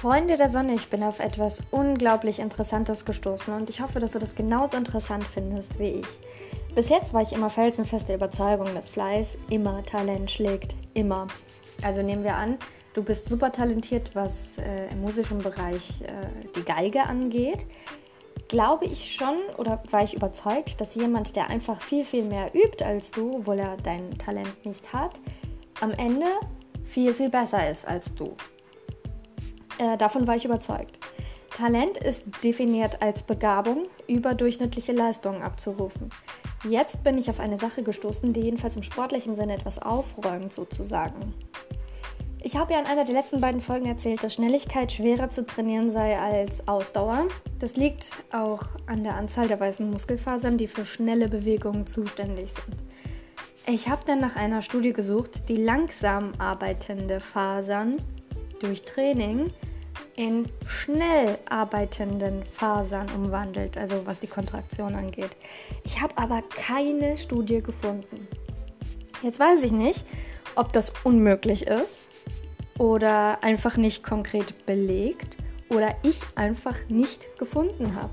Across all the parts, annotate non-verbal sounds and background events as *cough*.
Freunde der Sonne, ich bin auf etwas unglaublich Interessantes gestoßen und ich hoffe, dass du das genauso interessant findest wie ich. Bis jetzt war ich immer felsenfeste Überzeugung, dass Fleiß immer Talent schlägt. Immer. Also nehmen wir an, du bist super talentiert, was äh, im musischen Bereich äh, die Geige angeht. Glaube ich schon oder war ich überzeugt, dass jemand, der einfach viel, viel mehr übt als du, obwohl er dein Talent nicht hat, am Ende viel, viel besser ist als du. Äh, davon war ich überzeugt. Talent ist definiert als Begabung, überdurchschnittliche Leistungen abzurufen. Jetzt bin ich auf eine Sache gestoßen, die jedenfalls im sportlichen Sinne etwas aufräumt sozusagen. Ich habe ja in einer der letzten beiden Folgen erzählt, dass Schnelligkeit schwerer zu trainieren sei als Ausdauer. Das liegt auch an der Anzahl der weißen Muskelfasern, die für schnelle Bewegungen zuständig sind. Ich habe dann nach einer Studie gesucht, die langsam arbeitende Fasern durch Training in schnell arbeitenden Fasern umwandelt, also was die Kontraktion angeht. Ich habe aber keine Studie gefunden. Jetzt weiß ich nicht, ob das unmöglich ist oder einfach nicht konkret belegt oder ich einfach nicht gefunden habe.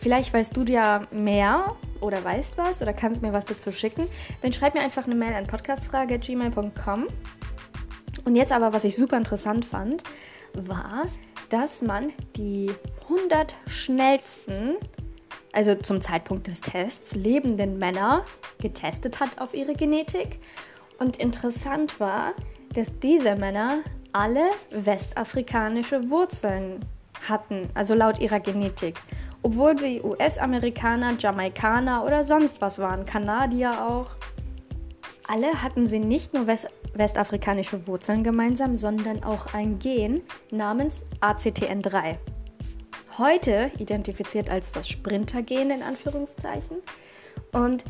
Vielleicht weißt du ja mehr oder weißt was oder kannst mir was dazu schicken. Dann schreib mir einfach eine Mail an podcastfrage.gmail.com. Und jetzt aber, was ich super interessant fand, war, dass man die 100 schnellsten, also zum Zeitpunkt des Tests, lebenden Männer getestet hat auf ihre Genetik. Und interessant war, dass diese Männer alle westafrikanische Wurzeln hatten, also laut ihrer Genetik. Obwohl sie US-Amerikaner, Jamaikaner oder sonst was waren, Kanadier auch. Alle hatten sie nicht nur west westafrikanische Wurzeln gemeinsam, sondern auch ein Gen namens ACTN3. Heute identifiziert als das Sprintergen in Anführungszeichen. Und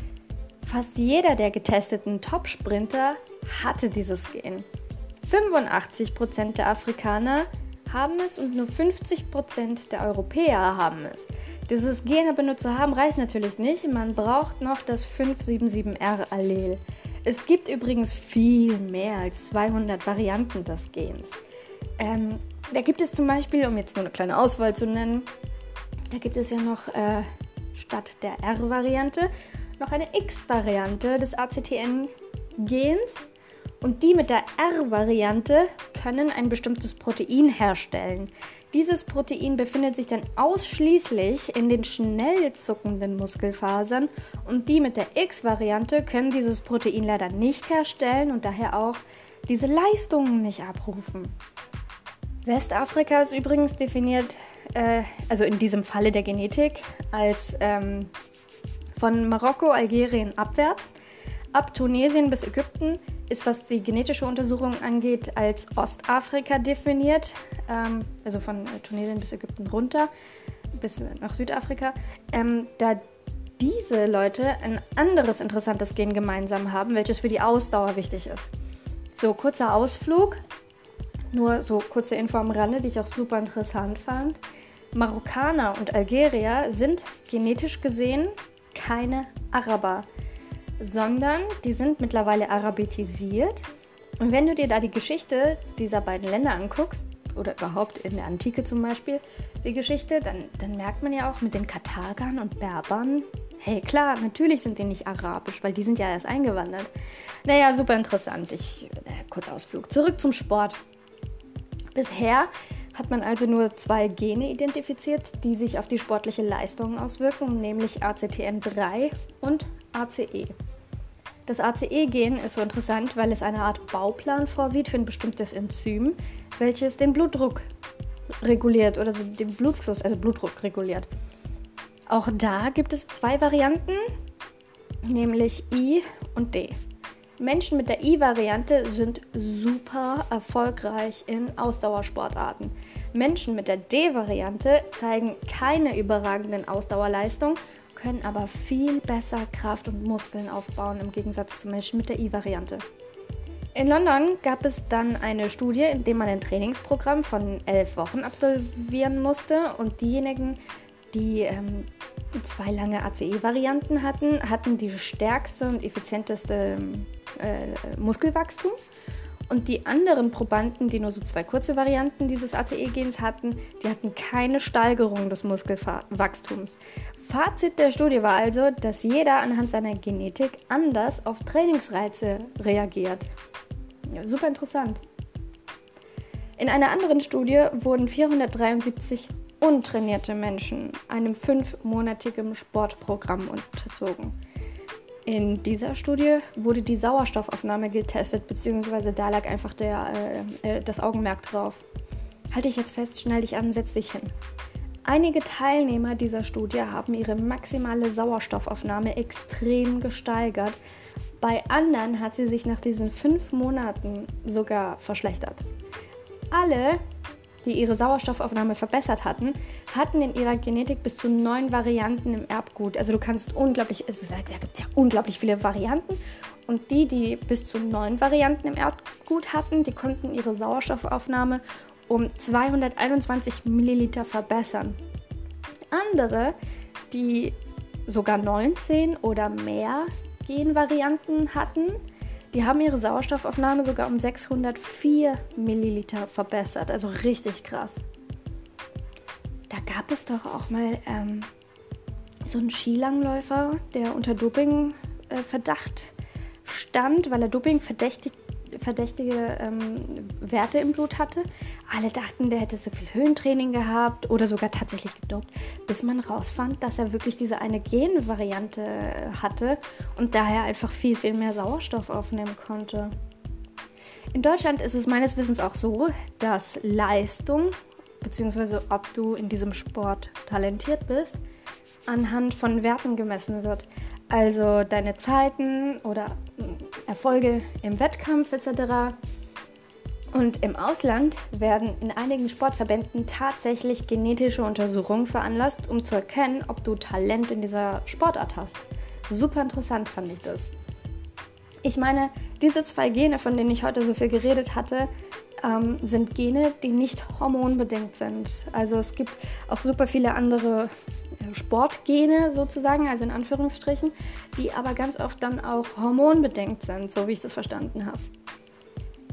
fast jeder der getesteten Top-Sprinter hatte dieses Gen. 85% der Afrikaner haben es und nur 50% der Europäer haben es. Dieses Gen aber nur zu haben reicht natürlich nicht. Man braucht noch das 577R-Allel. Es gibt übrigens viel mehr als 200 Varianten des Gens. Ähm, da gibt es zum Beispiel, um jetzt nur eine kleine Auswahl zu nennen, da gibt es ja noch äh, statt der R-Variante noch eine X-Variante des ACTN-Gens. Und die mit der R-Variante können ein bestimmtes Protein herstellen. Dieses Protein befindet sich dann ausschließlich in den schnell zuckenden Muskelfasern und die mit der X-Variante können dieses Protein leider nicht herstellen und daher auch diese Leistungen nicht abrufen. Westafrika ist übrigens definiert, äh, also in diesem Falle der Genetik, als ähm, von Marokko, Algerien abwärts, ab Tunesien bis Ägypten ist, was die genetische Untersuchung angeht, als Ostafrika definiert, ähm, also von Tunesien bis Ägypten runter, bis nach Südafrika, ähm, da diese Leute ein anderes interessantes Gen gemeinsam haben, welches für die Ausdauer wichtig ist. So, kurzer Ausflug, nur so kurze Info am Rande, die ich auch super interessant fand. Marokkaner und Algerier sind genetisch gesehen keine Araber sondern die sind mittlerweile arabetisiert. Und wenn du dir da die Geschichte dieser beiden Länder anguckst, oder überhaupt in der Antike zum Beispiel, die Geschichte, dann, dann merkt man ja auch mit den Karthagern und Berbern, hey klar, natürlich sind die nicht arabisch, weil die sind ja erst eingewandert. Naja, super interessant. Ich, äh, kurz Ausflug. Zurück zum Sport. Bisher hat man also nur zwei Gene identifiziert, die sich auf die sportliche Leistung auswirken, nämlich ACTN3 und ACE. Das ACE-Gen ist so interessant, weil es eine Art Bauplan vorsieht für ein bestimmtes Enzym, welches den Blutdruck reguliert oder so den Blutfluss, also Blutdruck reguliert. Auch da gibt es zwei Varianten, nämlich I und D. Menschen mit der I-Variante sind super erfolgreich in Ausdauersportarten. Menschen mit der D-Variante zeigen keine überragenden Ausdauerleistungen können aber viel besser Kraft und Muskeln aufbauen im Gegensatz zu Menschen mit der I-Variante. In London gab es dann eine Studie, in der man ein Trainingsprogramm von elf Wochen absolvieren musste und diejenigen, die ähm, zwei lange ACE-Varianten hatten, hatten die stärkste und effizienteste äh, Muskelwachstum Und die anderen Probanden, die nur so zwei kurze Varianten dieses ACE-Gens hatten, die hatten keine Steigerung des Muskelwachstums. Fazit der Studie war also, dass jeder anhand seiner Genetik anders auf Trainingsreize reagiert. Ja, super interessant. In einer anderen Studie wurden 473 untrainierte Menschen einem fünfmonatigen Sportprogramm unterzogen. In dieser Studie wurde die Sauerstoffaufnahme getestet, beziehungsweise da lag einfach der, äh, äh, das Augenmerk drauf. Halte ich jetzt fest, schnell dich an, setz dich hin. Einige Teilnehmer dieser Studie haben ihre maximale Sauerstoffaufnahme extrem gesteigert. Bei anderen hat sie sich nach diesen fünf Monaten sogar verschlechtert. Alle die ihre Sauerstoffaufnahme verbessert hatten, hatten in ihrer Genetik bis zu neun Varianten im Erbgut. Also du kannst unglaublich, es gibt ja unglaublich viele Varianten. Und die, die bis zu neun Varianten im Erbgut hatten, die konnten ihre Sauerstoffaufnahme um 221 Milliliter verbessern. Andere, die sogar 19 oder mehr Genvarianten hatten, die haben ihre Sauerstoffaufnahme sogar um 604 Milliliter verbessert. Also richtig krass. Da gab es doch auch mal ähm, so einen Skilangläufer, der unter Dopingverdacht äh, stand, weil er Doping verdächtigt verdächtige ähm, Werte im Blut hatte. Alle dachten, der hätte so viel Höhentraining gehabt oder sogar tatsächlich gedopt, bis man rausfand, dass er wirklich diese eine Genvariante äh, hatte und daher einfach viel, viel mehr Sauerstoff aufnehmen konnte. In Deutschland ist es meines Wissens auch so, dass Leistung, beziehungsweise ob du in diesem Sport talentiert bist, anhand von Werten gemessen wird. Also deine Zeiten oder Erfolge im Wettkampf etc. Und im Ausland werden in einigen Sportverbänden tatsächlich genetische Untersuchungen veranlasst, um zu erkennen, ob du Talent in dieser Sportart hast. Super interessant fand ich das. Ich meine, diese zwei Gene, von denen ich heute so viel geredet hatte, ähm, sind Gene, die nicht hormonbedingt sind. Also es gibt auch super viele andere Sportgene sozusagen, also in Anführungsstrichen, die aber ganz oft dann auch hormonbedingt sind, so wie ich das verstanden habe.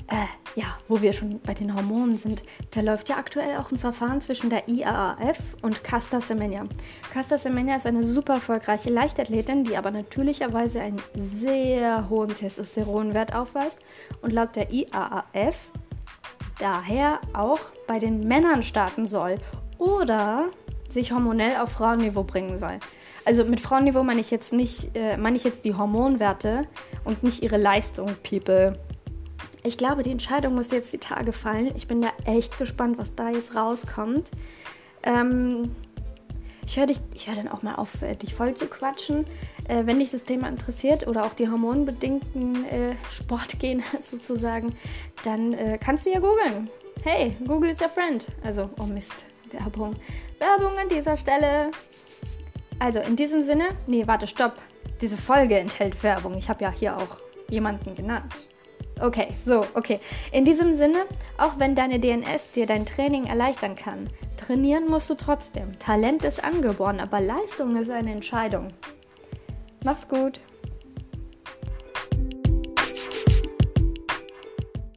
Äh, ja, wo wir schon bei den Hormonen sind, da läuft ja aktuell auch ein Verfahren zwischen der IAAF und Casta Semenya. Casta Semenya ist eine super erfolgreiche Leichtathletin, die aber natürlicherweise einen sehr hohen Testosteronwert aufweist und laut der IAAF daher auch bei den Männern starten soll oder sich hormonell auf Frauenniveau bringen soll. Also mit Frauenniveau meine ich jetzt nicht, äh, meine ich jetzt die Hormonwerte und nicht ihre Leistung, People. Ich glaube, die Entscheidung muss jetzt die Tage fallen. Ich bin da echt gespannt, was da jetzt rauskommt. Ähm, ich höre hör dann auch mal auf, äh, dich voll zu quatschen. Äh, wenn dich das Thema interessiert oder auch die hormonbedingten äh, Sportgene *laughs* sozusagen, dann äh, kannst du ja googeln. Hey, Google is your friend. Also, oh Mist, Werbung. Werbung an dieser Stelle. Also in diesem Sinne, nee, warte, stopp. Diese Folge enthält Werbung. Ich habe ja hier auch jemanden genannt. Okay, so, okay. In diesem Sinne, auch wenn deine DNS dir dein Training erleichtern kann, trainieren musst du trotzdem. Talent ist angeboren, aber Leistung ist eine Entscheidung. Mach's gut.